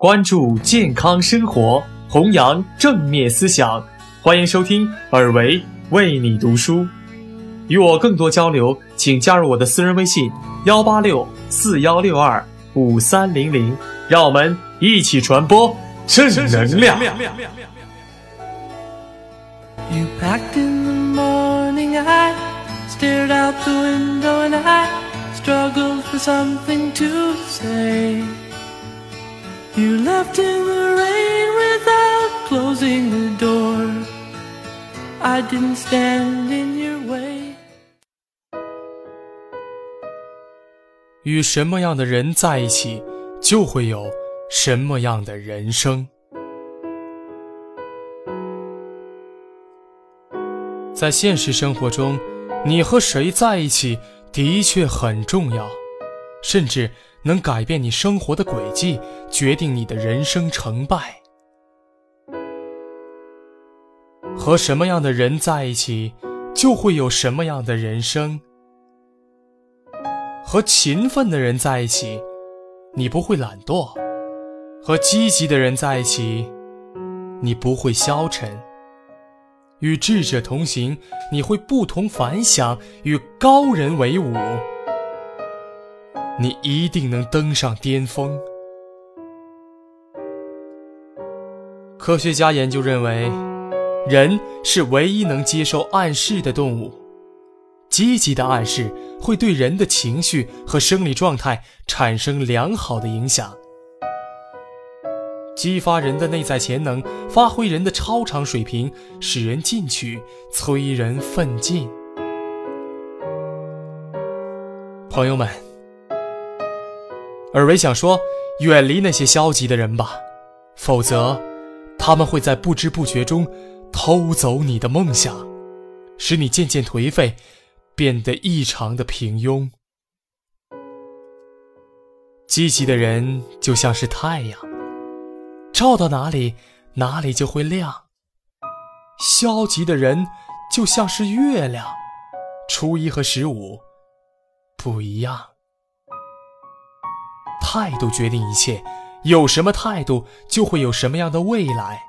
关注健康生活，弘扬正面思想。欢迎收听尔维为你读书。与我更多交流，请加入我的私人微信：幺八六四幺六二五三零零。让我们一起传播正能量。You left in the rain without closing the door. I didn't stand in your way. 与什么样的人在一起，就会有什么样的人生。在现实生活中，你和谁在一起的确很重要，甚至能改变你生活的轨迹，决定你的人生成败。和什么样的人在一起，就会有什么样的人生。和勤奋的人在一起，你不会懒惰；和积极的人在一起，你不会消沉。与智者同行，你会不同凡响；与高人为伍，你一定能登上巅峰。科学家研究认为，人是唯一能接受暗示的动物。积极的暗示会对人的情绪和生理状态产生良好的影响。激发人的内在潜能，发挥人的超常水平，使人进取，催人奋进。朋友们，尔维想说，远离那些消极的人吧，否则，他们会在不知不觉中偷走你的梦想，使你渐渐颓废，变得异常的平庸。积极的人就像是太阳。照到哪里，哪里就会亮。消极的人就像是月亮，初一和十五不一样。态度决定一切，有什么态度，就会有什么样的未来。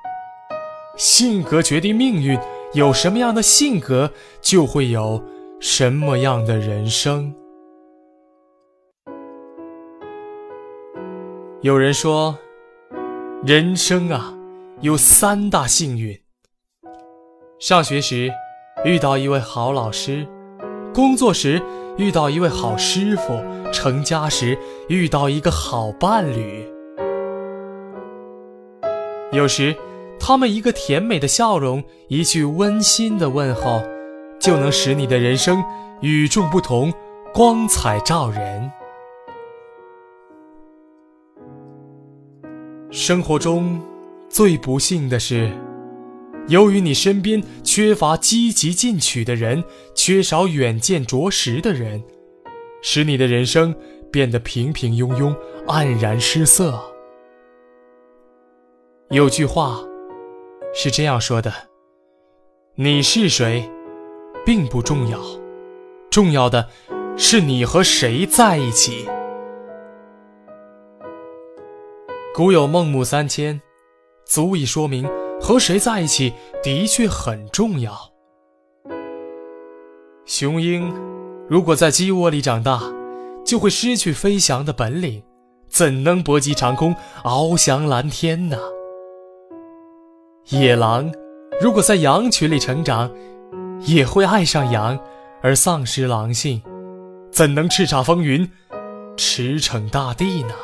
性格决定命运，有什么样的性格，就会有什么样的人生。有人说。人生啊，有三大幸运：上学时遇到一位好老师，工作时遇到一位好师傅，成家时遇到一个好伴侣。有时，他们一个甜美的笑容，一句温馨的问候，就能使你的人生与众不同，光彩照人。生活中最不幸的是，由于你身边缺乏积极进取的人，缺少远见卓识的人，使你的人生变得平平庸庸、黯然失色。有句话是这样说的：“你是谁，并不重要，重要的是你和谁在一起。”古有孟母三迁，足以说明和谁在一起的确很重要。雄鹰如果在鸡窝里长大，就会失去飞翔的本领，怎能搏击长空，翱翔蓝天呢？野狼如果在羊群里成长，也会爱上羊而丧失狼性，怎能叱咤风云，驰骋大地呢？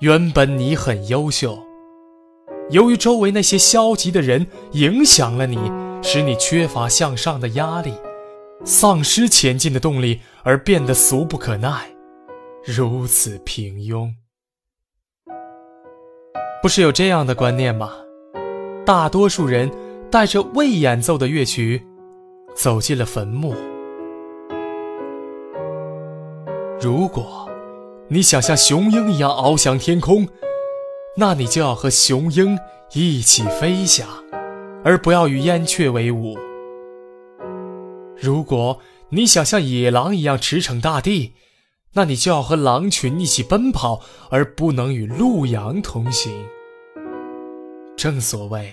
原本你很优秀，由于周围那些消极的人影响了你，使你缺乏向上的压力，丧失前进的动力，而变得俗不可耐，如此平庸。不是有这样的观念吗？大多数人带着未演奏的乐曲，走进了坟墓。如果你想像雄鹰一样翱翔天空，那你就要和雄鹰一起飞翔，而不要与燕雀为伍。如果你想像野狼一样驰骋大地，那你就要和狼群一起奔跑，而不能与鹿羊同行。正所谓，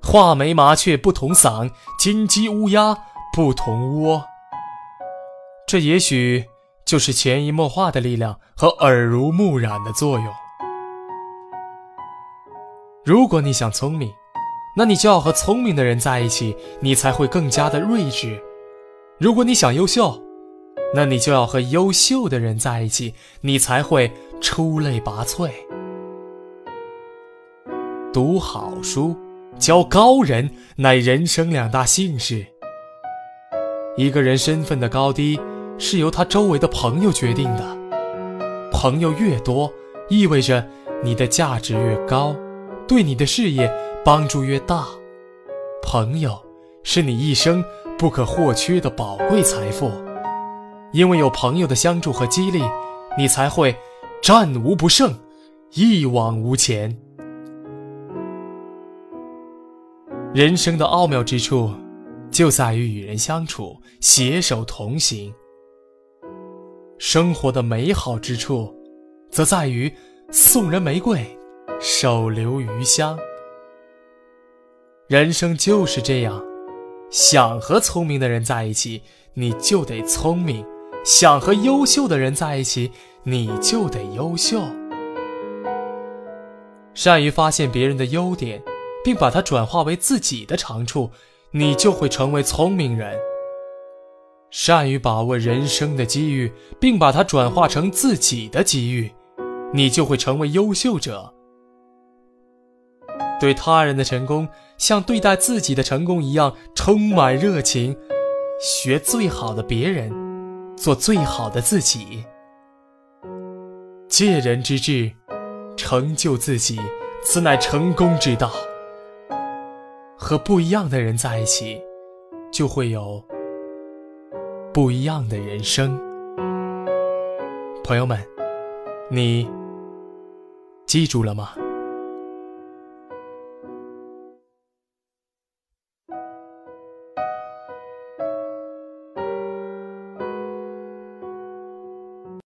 画眉麻雀不同嗓，金鸡乌鸦不同窝。这也许就是潜移默化的力量和耳濡目染的作用。如果你想聪明，那你就要和聪明的人在一起，你才会更加的睿智；如果你想优秀，那你就要和优秀的人在一起，你才会出类拔萃。读好书，交高人，乃人生两大幸事。一个人身份的高低，是由他周围的朋友决定的。朋友越多，意味着你的价值越高，对你的事业帮助越大。朋友是你一生不可或缺的宝贵财富。因为有朋友的相助和激励，你才会战无不胜，一往无前。人生的奥妙之处，就在于与人相处，携手同行；生活的美好之处，则在于送人玫瑰，手留余香。人生就是这样，想和聪明的人在一起，你就得聪明。想和优秀的人在一起，你就得优秀。善于发现别人的优点，并把它转化为自己的长处，你就会成为聪明人。善于把握人生的机遇，并把它转化成自己的机遇，你就会成为优秀者。对他人的成功，像对待自己的成功一样，充满热情，学最好的别人。做最好的自己，借人之智，成就自己，此乃成功之道。和不一样的人在一起，就会有不一样的人生。朋友们，你记住了吗？